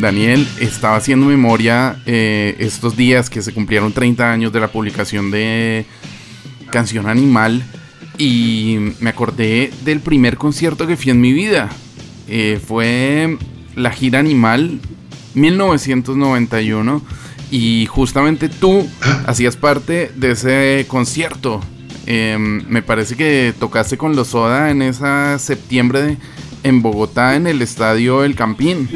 Daniel estaba haciendo memoria eh, estos días que se cumplieron 30 años de la publicación de Canción Animal y me acordé del primer concierto que fui en mi vida. Eh, fue la gira Animal 1991 y justamente tú hacías parte de ese concierto. Em, me parece que tocaste con los Soda en esa septiembre en Bogotá en el estadio El Campín.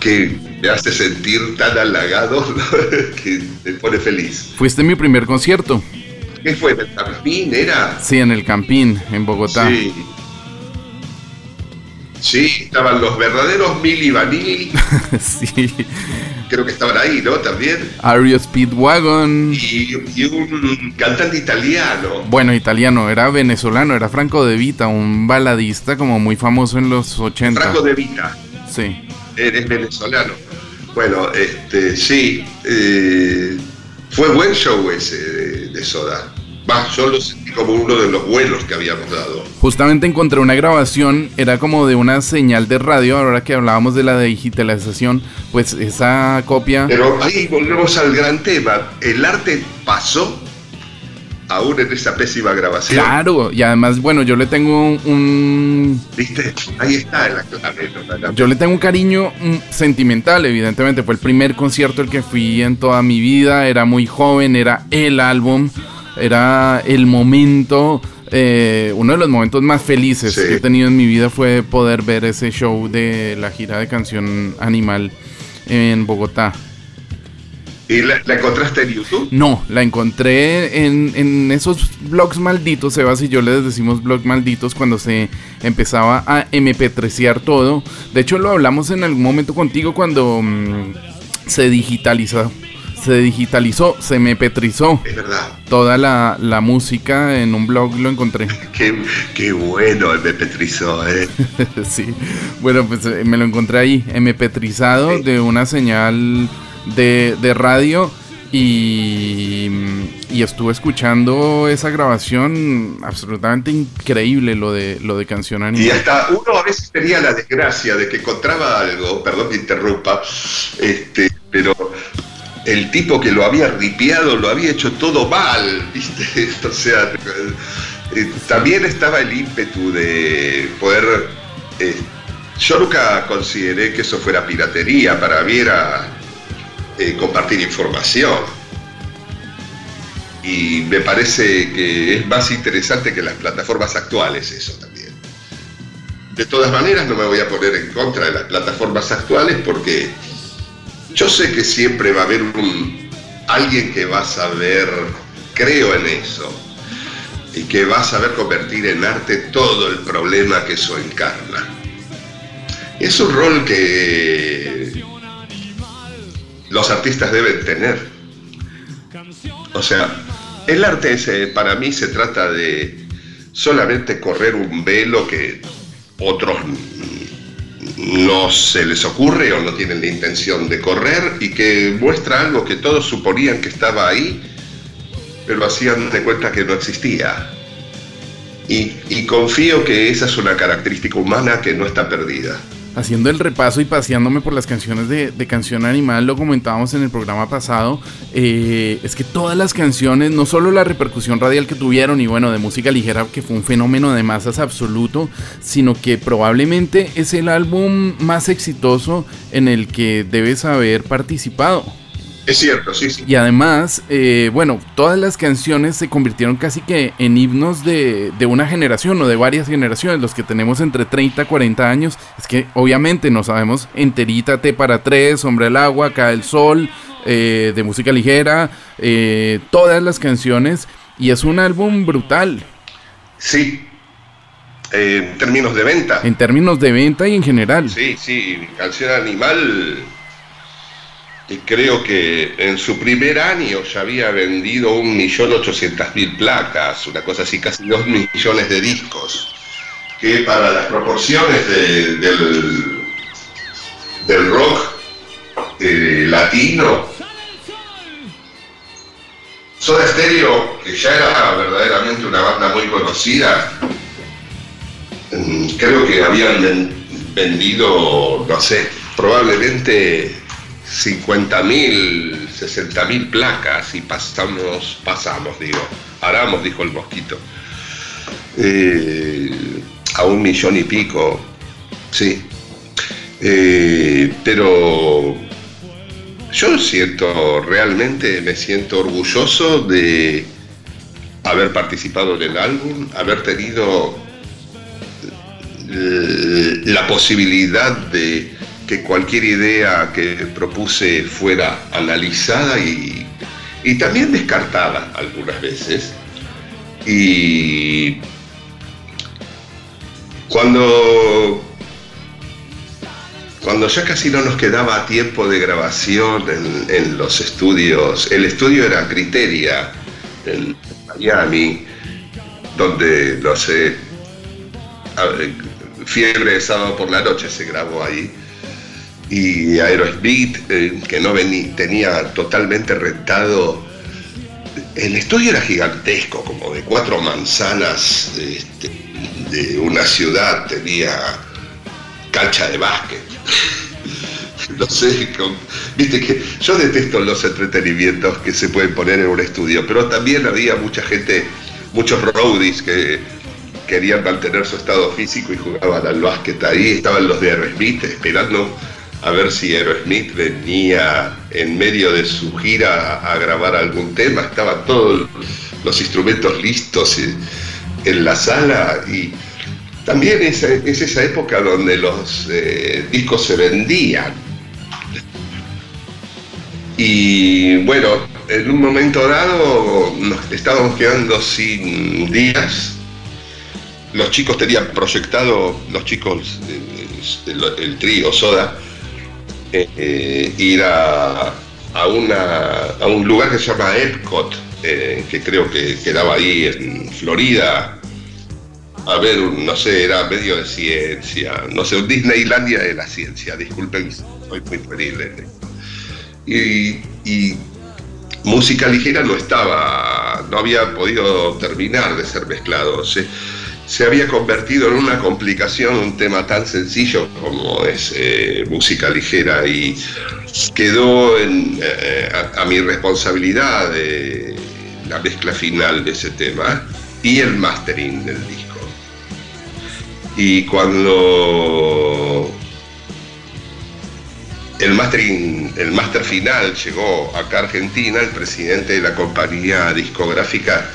Que, me hace sentir tan halagado que me pone feliz. Fuiste mi primer concierto. ¿Qué fue? ¿En el Campín era? Sí, en el Campín, en Bogotá. Sí. Sí, estaban los verdaderos Mili Vanilli. sí. Creo que estaban ahí, ¿no? También. Ario Speedwagon. Y, y, un cantante italiano. Bueno, italiano, era venezolano, era Franco De Vita, un baladista como muy famoso en los 80. Franco De Vita. Sí. Eres venezolano. Bueno, este, sí. Eh, fue buen show ese de, de Soda. Yo lo sentí como uno de los buenos que habíamos dado. Justamente encontré una grabación, era como de una señal de radio, ahora que hablábamos de la digitalización, pues esa copia... Pero ahí volvemos al gran tema, el arte pasó aún en esa pésima grabación. Claro, y además, bueno, yo le tengo un... ¿Viste? Ahí está la clave. Yo le tengo un cariño sentimental, evidentemente, fue el primer concierto el que fui en toda mi vida, era muy joven, era el álbum era el momento, eh, uno de los momentos más felices Sí. que he tenido en mi vida fue poder ver ese show de la gira de canción Animal en Bogotá. ¿Y la, la encontraste en YouTube? No, la encontré en, en esos blogs malditos, Sebas y yo les decimos blogs malditos cuando se empezaba a MP3ear todo. De hecho lo hablamos en algún momento contigo cuando mm, se digitalizó, se digitalizó, se MP3izó Es verdad. toda la, la música en un blog lo encontré. Qué, qué bueno el Petrizó, ¿eh? sí. Bueno, pues eh, me lo encontré ahí, MP3izado Sí. de una señal de, de radio y, y estuve escuchando esa grabación absolutamente increíble lo de lo de canción Y animal. hasta uno a veces tenía la desgracia de que encontraba algo, perdón que interrumpa, este, pero el tipo que lo había ripiado lo había hecho todo mal, ¿viste? O sea, eh, también estaba el ímpetu de poder... eh, yo nunca consideré que eso fuera piratería, para mí era eh, compartir información. Y me parece que es más interesante que las plataformas actuales eso también. De todas maneras, no me voy a poner en contra de las plataformas actuales porque yo sé que siempre va a haber un, alguien que va a saber, creo en eso, y que va a saber convertir en arte todo el problema que eso encarna. Es un rol que los artistas deben tener. O sea, el arte eh, para mí se trata de solamente correr un velo que otros no se les ocurre o no tienen la intención de correr y que muestra algo que todos suponían que estaba ahí, pero hacían de cuenta que no existía. Y, confío que esa es una característica humana que no está perdida. Haciendo el repaso y paseándome por las canciones de, Canción Animal, lo comentábamos en el programa pasado, eh, es que todas las canciones, no solo la repercusión radial que tuvieron y bueno, de música ligera, que fue un fenómeno de masas absoluto, sino que probablemente es el álbum más exitoso en el que debes haber participado. Es cierto, sí, sí. Y además, eh, bueno, todas las canciones se convirtieron casi que en himnos de, de, una generación o de varias generaciones, los que tenemos entre 30 y 40 años. Es que obviamente no sabemos enterita, T para tres, Hombre al agua, Cae el sol, eh, de música ligera, eh, todas las canciones. Y es un álbum brutal. Sí. En términos de venta. En términos de venta y en general. Sí, sí, Canción Animal y creo que en su primer año ya había vendido 1.800.000 placas, una cosa así, casi 2 millones de discos, que para las proporciones de, del, del rock eh, latino Soda Stereo, que ya era verdaderamente una banda muy conocida, mm, creo que habían vendido, no sé, probablemente 50.000, 60.000 placas y pasamos, pasamos, digo, aramos, dijo el mosquito, eh, a un millón y pico, sí. Eh, pero yo siento, realmente me siento orgulloso de haber participado en el álbum, haber tenido eh, la posibilidad de que cualquier idea que propuse fuera analizada y, también descartada algunas veces. Y cuando, cuando ya casi no nos quedaba tiempo de grabación en, los estudios, el estudio era Criteria en Miami, donde, no sé, Fiebre de sábado por la noche se grabó ahí y Aerosmith, eh, que no tenía totalmente rentado. El estudio era gigantesco, como de cuatro manzanas este, de una ciudad, tenía cancha de básquet. no sé, viste que yo detesto los entretenimientos que se pueden poner en un estudio, pero también había mucha gente, muchos roadies que querían mantener su estado físico y jugaban al básquet ahí, estaban los de Aerosmith esperando a ver si Aerosmith venía en medio de su gira a grabar algún tema, estaban todos los instrumentos listos en la sala y también es, esa época donde los eh, discos se vendían. Y bueno, en un momento dado nos estábamos quedando sin días. Los chicos tenían proyectado, los chicos, el trío Soda, eh, ir a, a, un lugar que se llama Epcot, eh, que creo que quedaba ahí en Florida, a ver, no sé, era medio de ciencia, no sé, un Disneylandia de la ciencia, disculpen, soy muy terrible. Y, y música ligera no estaba, no había podido terminar de ser mezclado se había convertido en una complicación un tema tan sencillo como es eh, música ligera y quedó eh, a, mi responsabilidad la mezcla final de ese tema y el mastering del disco. Y cuando el mastering, el master final llegó acá a Argentina, el presidente de la compañía discográfica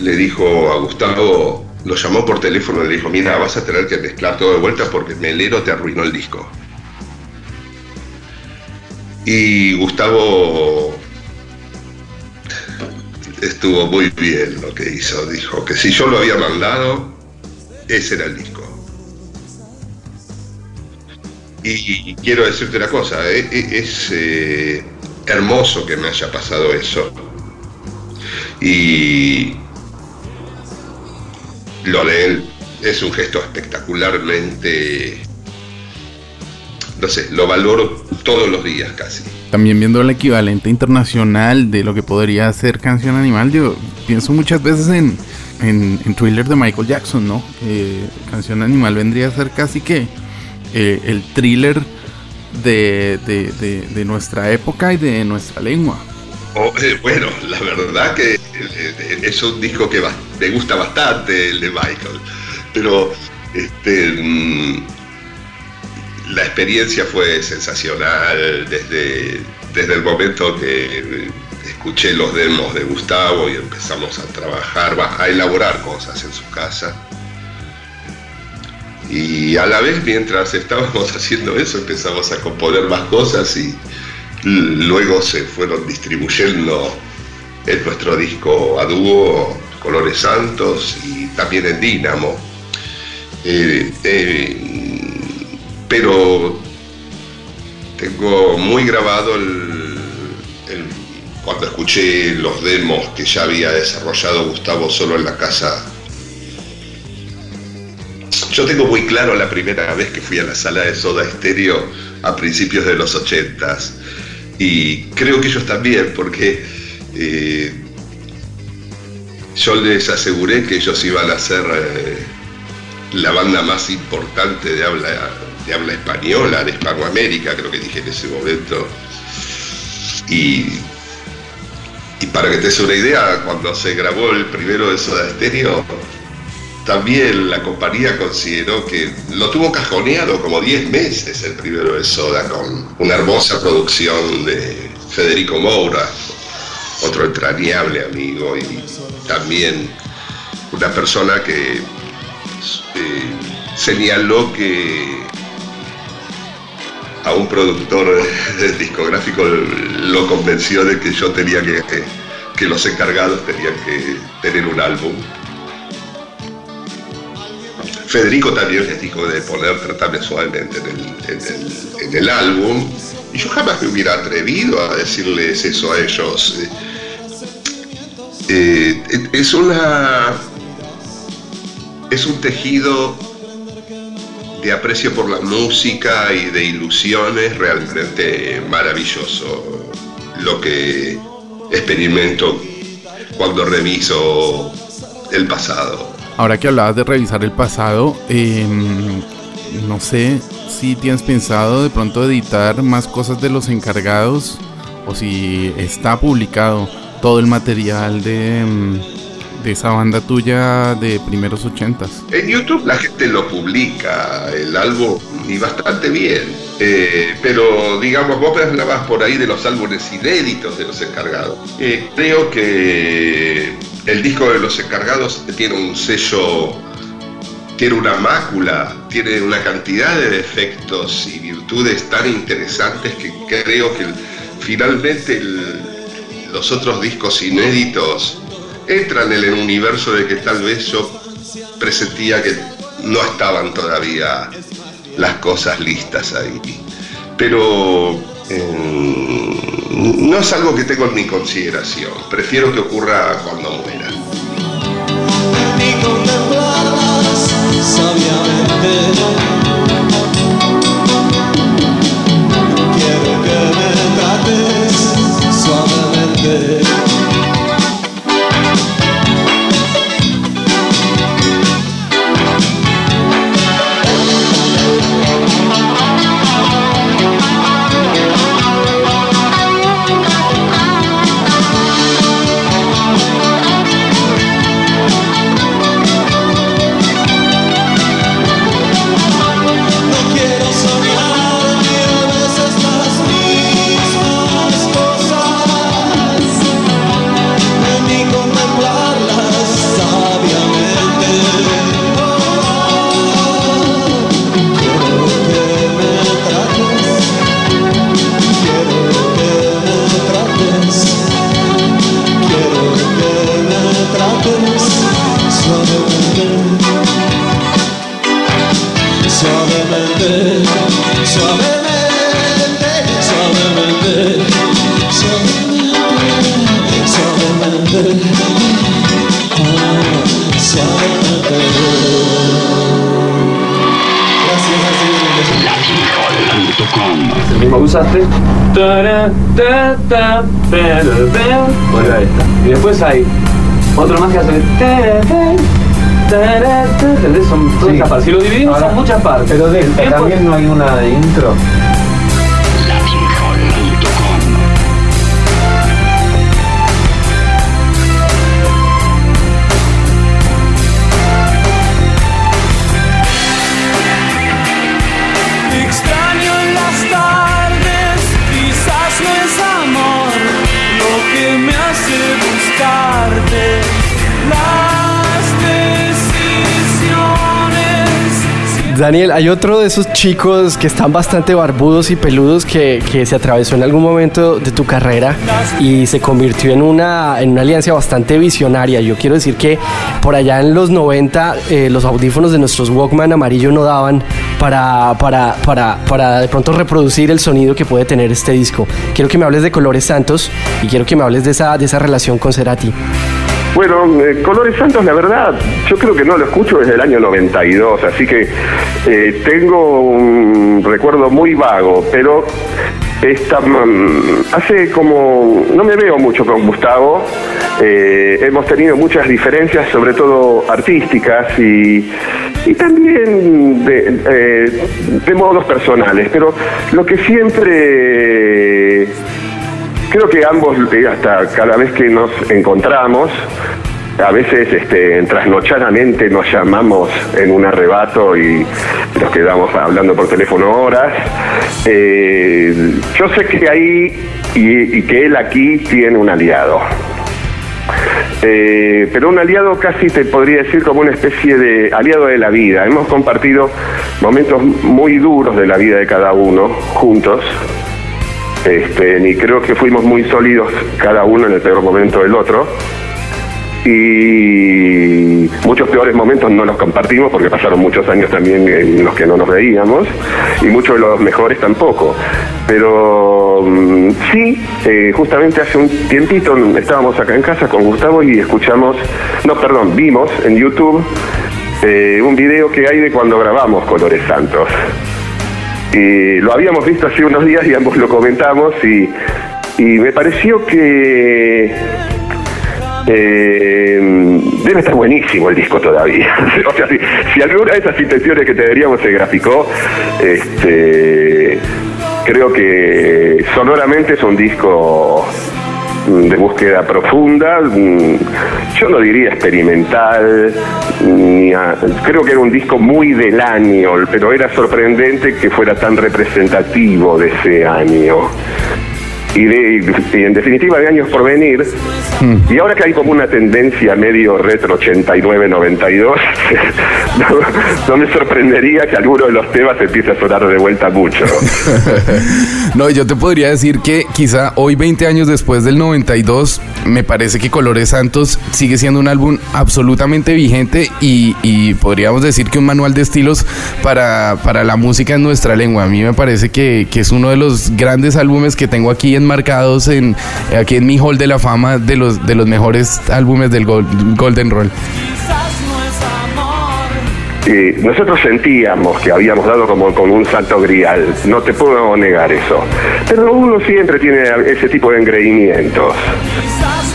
le dijo a Gustavo, lo llamó por teléfono y le dijo, mira, vas a tener que mezclar todo de vuelta porque Melero te arruinó el disco. Y Gustavo estuvo muy bien lo que hizo, dijo que si yo lo había mandado, ese era el disco. Y, quiero decirte una cosa, eh, eh, es eh, hermoso que me haya pasado eso. Y lo de él es un gesto espectacularmente, no sé, lo valoro todos los días casi. También viendo el equivalente internacional de lo que podría ser Canción Animal, yo pienso muchas veces en, en, Thriller de Michael Jackson, ¿no? Canción Animal vendría a ser casi que eh, el thriller de, de, nuestra época y de nuestra lengua. Oh, eh, bueno, la verdad que eh, es un disco que me gusta bastante, el de Michael, pero este, mm, la experiencia fue sensacional desde, desde el momento que escuché los demos de Gustavo y empezamos a trabajar, a elaborar cosas en su casa. Y a la vez, mientras estábamos haciendo eso, empezamos a componer más cosas y luego se fueron distribuyendo en nuestro disco a dúo, Colores Santos y también en Dínamo. Eh, eh, pero tengo muy grabado cuando escuché los demos que ya había desarrollado Gustavo solo en la casa. Yo tengo muy claro la primera vez que fui a la sala de Soda Estéreo a principios de los ochentas y creo que ellos también, porque eh, yo les aseguré que ellos iban a ser eh, la banda más importante de habla, de habla española, de Hispanoamérica, creo que dije en ese momento. Y, y para que te des una idea, cuando se grabó el primero de Soda Stereo, también la compañía consideró que lo tuvo cajoneado como 10 meses el primero de Soda, con una hermosa producción de Federico Moura, otro entrañable amigo y también una persona que eh, señaló que a un productor discográfico lo convenció de que yo tenía que, que los encargados tenían que tener un álbum Federico también les dijo de poner Tratarme Suavemente en el, álbum. Y yo jamás me hubiera atrevido a decirles eso a ellos. Eh, eh, es una. Es un tejido de aprecio por la música y de ilusiones realmente maravilloso. Lo que experimento cuando reviso el pasado. Ahora que hablabas de revisar el pasado, em, no sé si tienes pensado de pronto editar más cosas de los encargados o si está publicado todo el material de, em, de esa banda tuya de primeros ochentas. En YouTube la gente lo publica, el álbum, y bastante bien. Eh, pero digamos, vos hablabas por ahí de los álbumes inéditos de los encargados. Eh, creo que el disco de los encargados tiene un sello, tiene una mácula, tiene una cantidad de defectos y virtudes tan interesantes que creo que finalmente los otros discos inéditos entran en el universo de que tal vez yo presentía que no estaban todavía las cosas listas ahí. Pero no es algo que tengo en mi consideración. Prefiero que ocurra cuando muera. Usaste. Bueno, ahí está. Y después hay otro más que hace. ¿Entendés? Son todas esas partes. Si lo dividimos son muchas partes. Pero de, también no hay una de intro. Daniel, hay otro de esos chicos que están bastante barbudos y peludos que, se atravesó en algún momento de tu carrera y se convirtió en una, en una alianza bastante visionaria. Yo quiero decir que por allá en los 90 eh, los audífonos de nuestros Walkman amarillo no daban para, para, para, para de pronto reproducir el sonido que puede tener este disco. Quiero que me hables de Colores Santos y quiero que me hables de esa, de esa relación con Cerati. Bueno, eh, Colores Santos, la verdad, yo creo que no lo escucho desde el año 92, así que eh, tengo un recuerdo muy vago, pero esta, mm, hace como, no me veo mucho con Gustavo, eh, hemos tenido muchas diferencias, sobre todo artísticas y, también de modos personales, pero lo que siempre creo que ambos, eh, hasta cada vez que nos encontramos, a veces este, trasnochadamente nos llamamos en un arrebato y nos quedamos hablando por teléfono horas. Eh, yo sé que ahí y, que él aquí tiene un aliado. Eh, pero un aliado casi te podría decir como una especie de aliado de la vida. Hemos compartido momentos muy duros de la vida de cada uno juntos. Este, y creo que fuimos muy sólidos cada uno en el peor momento del otro. Y muchos peores momentos no los compartimos porque pasaron muchos años también en los que no nos veíamos y muchos de los mejores tampoco. Pero mm, sí, eh, justamente hace un tiempito estábamos acá en casa con Gustavo y escuchamos, no, perdón, vimos en YouTube eh, un video que hay de cuando grabamos Colores Santos. Lo habíamos visto hace unos días y ambos lo comentamos y, me pareció que eh, debe estar buenísimo el disco todavía. o sea, si, alguna de esas intenciones que te deberíamos se graficó, este, creo que sonoramente es un disco de búsqueda profunda, yo no diría experimental, ni a, creo que era un disco muy del año, pero era sorprendente que fuera tan representativo de ese año y, de, y en definitiva de años por venir. Mm. Y ahora que hay como una tendencia medio retro 89-92, no, me sorprendería que alguno de los temas empiece a sonar de vuelta mucho. no, yo te podría decir que quizá hoy 20 años después del 92, me parece que Colores Santos sigue siendo un álbum absolutamente vigente y, y podríamos decir que un manual de estilos para, para la música en nuestra lengua. A mí me parece que, que es uno de los grandes álbumes que tengo aquí enmarcados en aquí en mi hall de la fama de los de los mejores álbumes del Golden Roll. Nosotros sentíamos que habíamos dado como con un salto grial, no te puedo negar eso. Pero uno siempre tiene ese tipo de engreimientos.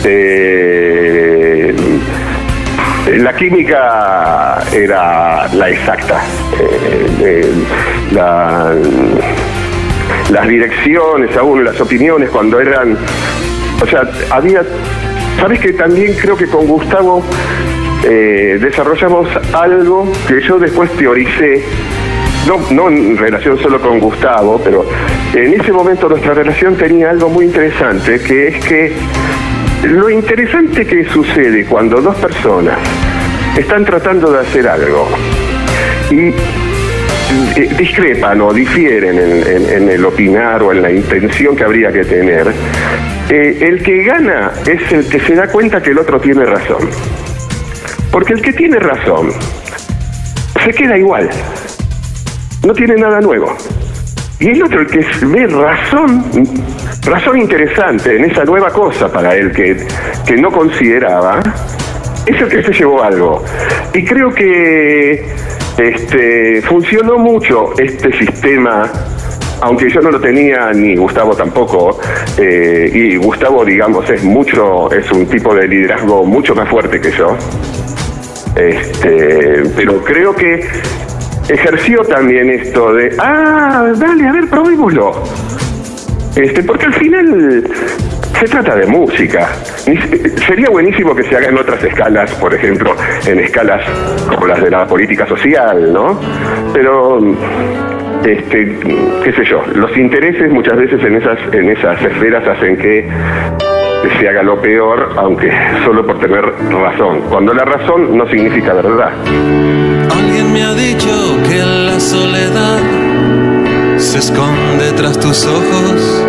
Eh, la química era la exacta. Eh, eh, la las direcciones aún, las opiniones cuando eran, o sea, había, sabes que también creo que con Gustavo eh, desarrollamos algo que yo después teoricé, no, no en relación solo con Gustavo, pero en ese momento nuestra relación tenía algo muy interesante, que es que lo interesante que sucede cuando dos personas están tratando de hacer algo y eh, discrepan o difieren en, el opinar o en la intención que habría que tener, eh, el que gana es el que se da cuenta que el otro tiene razón. Porque el que tiene razón se queda igual, no tiene nada nuevo. Y el otro, el que ve razón, razón interesante en esa nueva cosa para él que, que no consideraba, es el que se llevó algo. Y creo que este, funcionó mucho este sistema aunque yo no lo tenía ni Gustavo tampoco, eh, y Gustavo, digamos, es mucho, es un tipo de liderazgo mucho más fuerte que yo. Este, pero creo que ejerció también esto de, ah, dale, a ver, probémoslo. Este, porque al final se trata de música. Sería buenísimo que se haga en otras escalas, por ejemplo, en escalas como las de la política social, ¿no? Pero este, qué sé yo, los intereses muchas veces en esas, en esas esferas hacen que se haga lo peor, aunque solo por tener razón. Cuando la razón no significa verdad. Alguien me ha dicho que la soledad se esconde tras tus ojos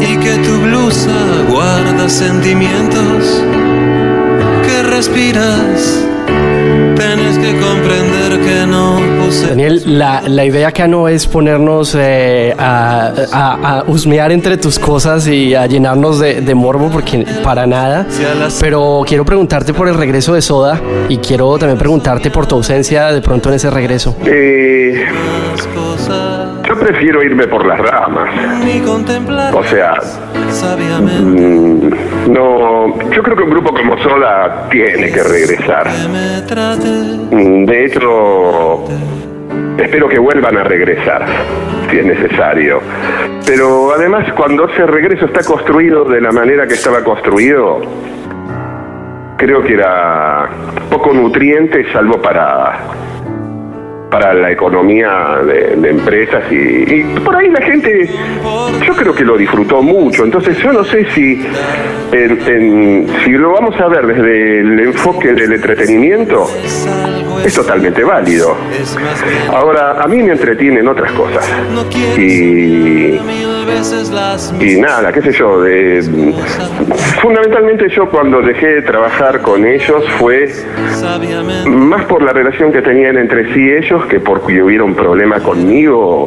y que tu blusa guarda sentimientos que respiras. Tienes que comprender Daniel, la, la idea acá no es ponernos eh, a, a, a husmear entre tus cosas y a llenarnos de, de morbo, porque para nada. Pero quiero preguntarte por el regreso de Soda y quiero también preguntarte por tu ausencia de pronto en ese regreso. Eh, yo prefiero irme por las ramas. O sea, mm, no, yo creo que un grupo como Soda tiene que regresar. Mm, De hecho, espero que vuelvan a regresar, si es necesario. Pero además, cuando ese regreso está construido de la manera que estaba construido, creo que era poco nutriente, salvo para para la economía de, empresas y, y por ahí la gente yo creo que lo disfrutó mucho. Entonces yo no sé si en- en- si lo vamos a ver desde el enfoque del entretenimiento es totalmente válido. Ahora a mí me entretienen otras cosas. Y y nada, qué sé yo, de, fundamentalmente yo cuando dejé de trabajar con ellos fue más por la relación que tenían entre sí ellos que porque hubiera un problema conmigo,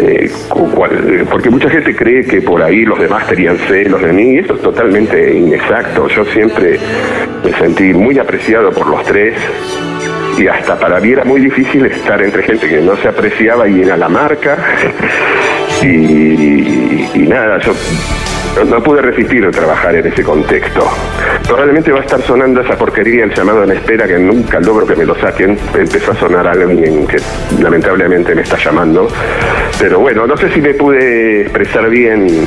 eh, cual- porque mucha gente cree que por ahí los demás tenían celos de mí y eso es totalmente inexacto. Yo siempre me sentí muy apreciado por los tres y hasta para mí era muy difícil estar entre gente que no se apreciaba y era la marca. Y, y nada, yo no, pude resistir a trabajar en ese contexto. Probablemente va a estar sonando esa porquería, el llamado en espera, que nunca logro que me lo saquen. Empezó a sonar alguien que lamentablemente me está llamando. Pero bueno, no sé si me pude expresar bien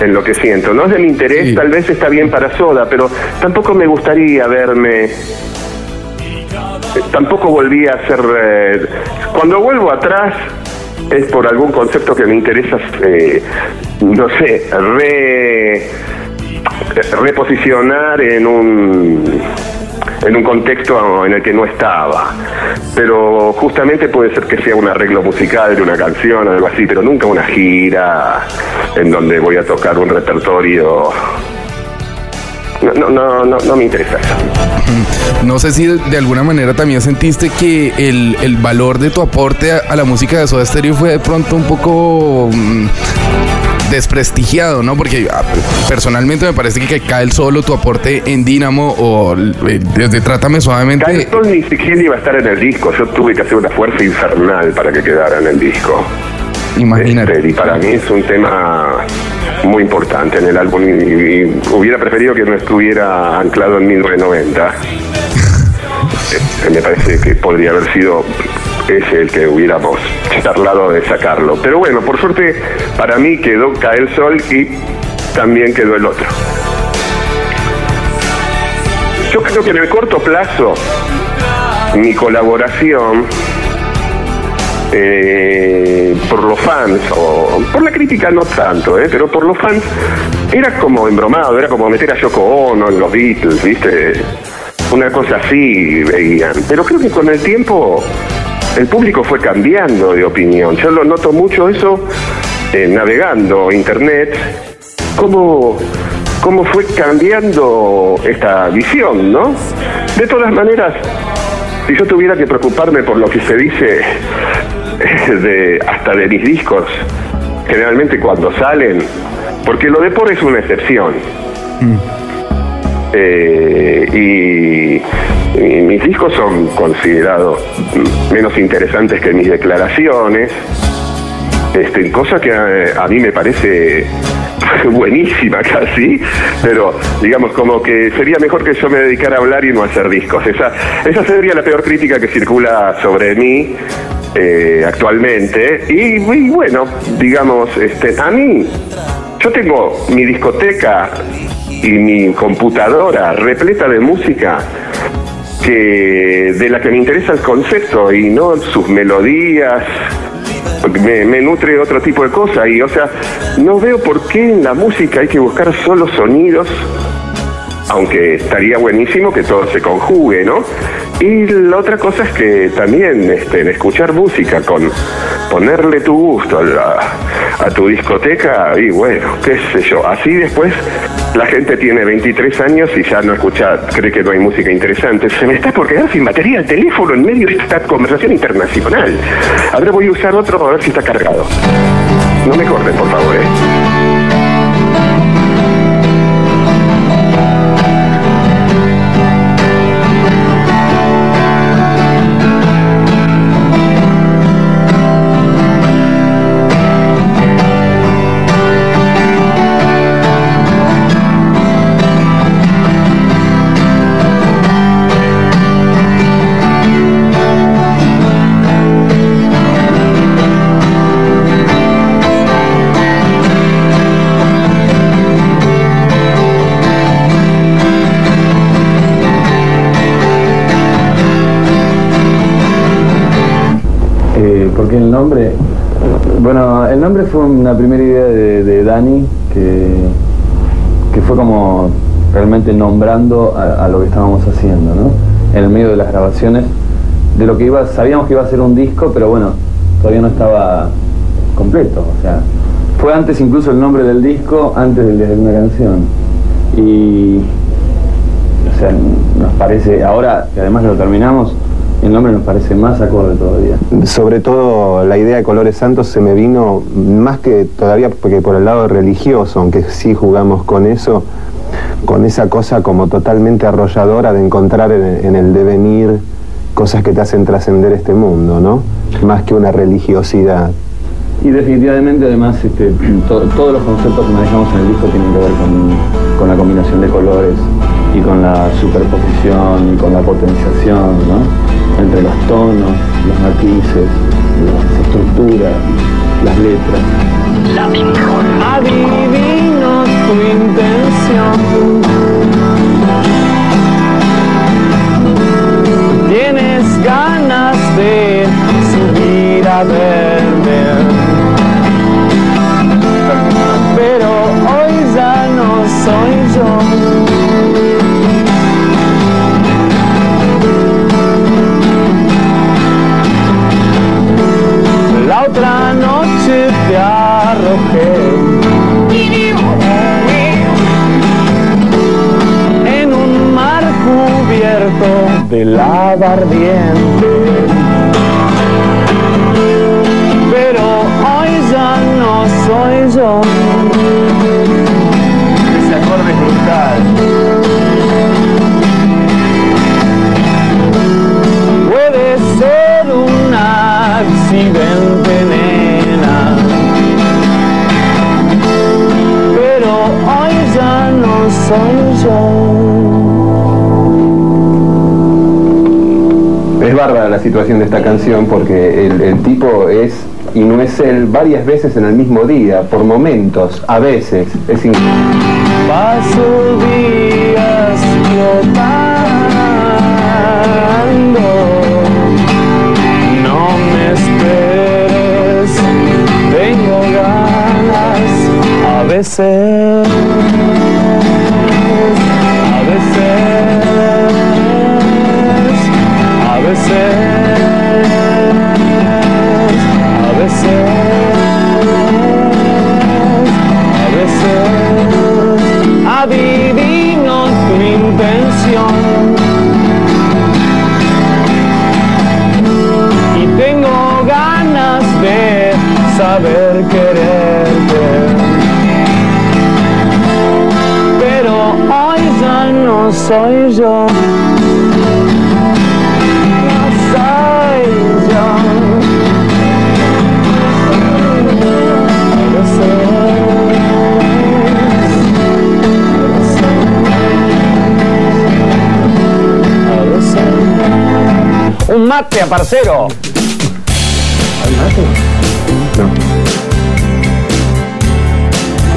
en lo que siento. No es de mi interés, Sí. tal vez está bien para Soda, pero tampoco me gustaría verme tampoco volví a hacer... eh, cuando vuelvo atrás es por algún concepto que me interesa, eh, no sé, re, reposicionar en un en un contexto en el que no estaba. Pero justamente puede ser que sea un arreglo musical de una canción o algo así, pero nunca una gira en donde voy a tocar un repertorio. No, no, no, no, me interesa. No sé si de, alguna manera también sentiste que el, el valor de tu aporte a, a la música de Soda Stereo fue de pronto un poco mm, desprestigiado, ¿no? Porque ah, personalmente me parece que cae el solo tu aporte en Dynamo o eh, desde Trátame Suavemente. Carlton ni siquiera iba a estar en el disco. Yo tuve que hacer una fuerza infernal para que quedara en el disco. Imagínate. Este, y para mí es un tema muy importante en el álbum y, y hubiera preferido que no estuviera anclado en 1990. Este, me parece que podría haber sido ese el que hubiéramos charlado de sacarlo. Pero bueno, por suerte para mí quedó Cae el Sol y también quedó el otro. Yo creo que en el corto plazo mi colaboración eh, por los fans, o por la crítica no tanto, eh, pero por los fans era como embromado, era como meter a Yoko Ono en los Beatles, ¿viste? Una cosa así veían. Pero creo que con el tiempo el público fue cambiando de opinión. Yo lo noto mucho eso eh, navegando internet, cómo, cómo fue cambiando esta visión, ¿no? De todas maneras, si yo tuviera que preocuparme por lo que se dice de hasta de mis discos, generalmente cuando salen, porque lo de por es una excepción. Eh, y, mis discos son considerados menos interesantes que mis declaraciones, este, cosa que a, a mí me parece buenísima casi, pero digamos como que sería mejor que yo me dedicara a hablar y no a hacer discos. Esa, esa sería la peor crítica que circula sobre mí eh, actualmente. Y, y bueno, digamos, este, a mí, yo tengo mi discoteca y mi computadora repleta de música que de la que me interesa el concepto y no sus melodías me, me nutre otro tipo de cosas y o sea no veo por qué en la música hay que buscar solo sonidos aunque estaría buenísimo que todo se conjugue, ¿no? Y la otra cosa es que también este, escuchar música con ponerle tu gusto a, la- a tu discoteca y bueno, qué sé yo, así después La gente tiene 23 años y ya no escucha, cree que no hay música interesante. Se me está por quedar sin batería el teléfono en medio de esta conversación internacional. Ahora voy a usar otro a ver si está cargado. No me corten, por favor, ¿eh? Nombrando a, a lo que estábamos haciendo, ¿no? En el medio de las grabaciones, de lo que iba, sabíamos que iba a ser un disco, pero bueno, todavía no estaba completo, o sea, fue antes incluso el nombre del disco, antes del de una canción. Y, o sea, nos parece, ahora que además lo terminamos, el nombre nos parece más acorde todavía. Sobre todo la idea de Colores Santos se me vino más que todavía porque por el lado religioso, aunque sí jugamos con eso, con esa cosa como totalmente arrolladora de encontrar en, en el devenir cosas que te hacen trascender este mundo, ¿no? Más que una religiosidad. Y definitivamente además este, to- todos los conceptos que manejamos en el disco tienen que ver con, con la combinación de colores y con la superposición y con la potenciación, ¿no? Entre los tonos, los matices, las estructuras, las letras. Adivino tu intención. Tienes ganas de subir a verme. Pero hoy ya no soy yo. De lava ardiente. Pero hoy ya no soy yo. Ese acorde es brutal. Puede ser un accidente, nena. Pero hoy ya no soy yo. Bárbara la situación de esta canción porque el, el tipo es y no es él varias veces en el mismo día, por momentos, a veces. Es increíble. Paso días flotando. No me esperes, tengo ganas a veces. Parcero.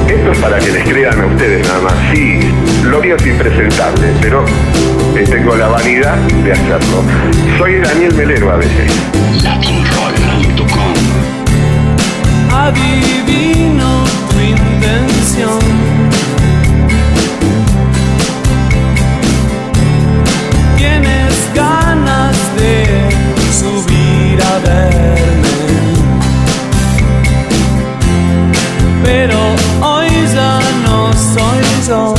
Esto es para que les crean a ustedes nada más. Sí, lo mío es impresentable, pero tengo la vanidad de hacerlo. Soy Daniel Melero a veces. Adivino tu intención. pero hoy ya no soy yo.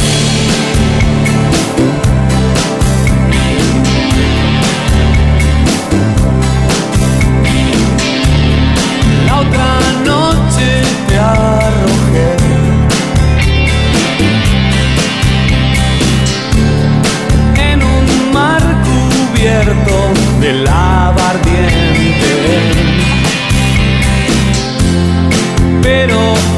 La otra noche te arrojé. En un mar cubierto de lavardiente. Pero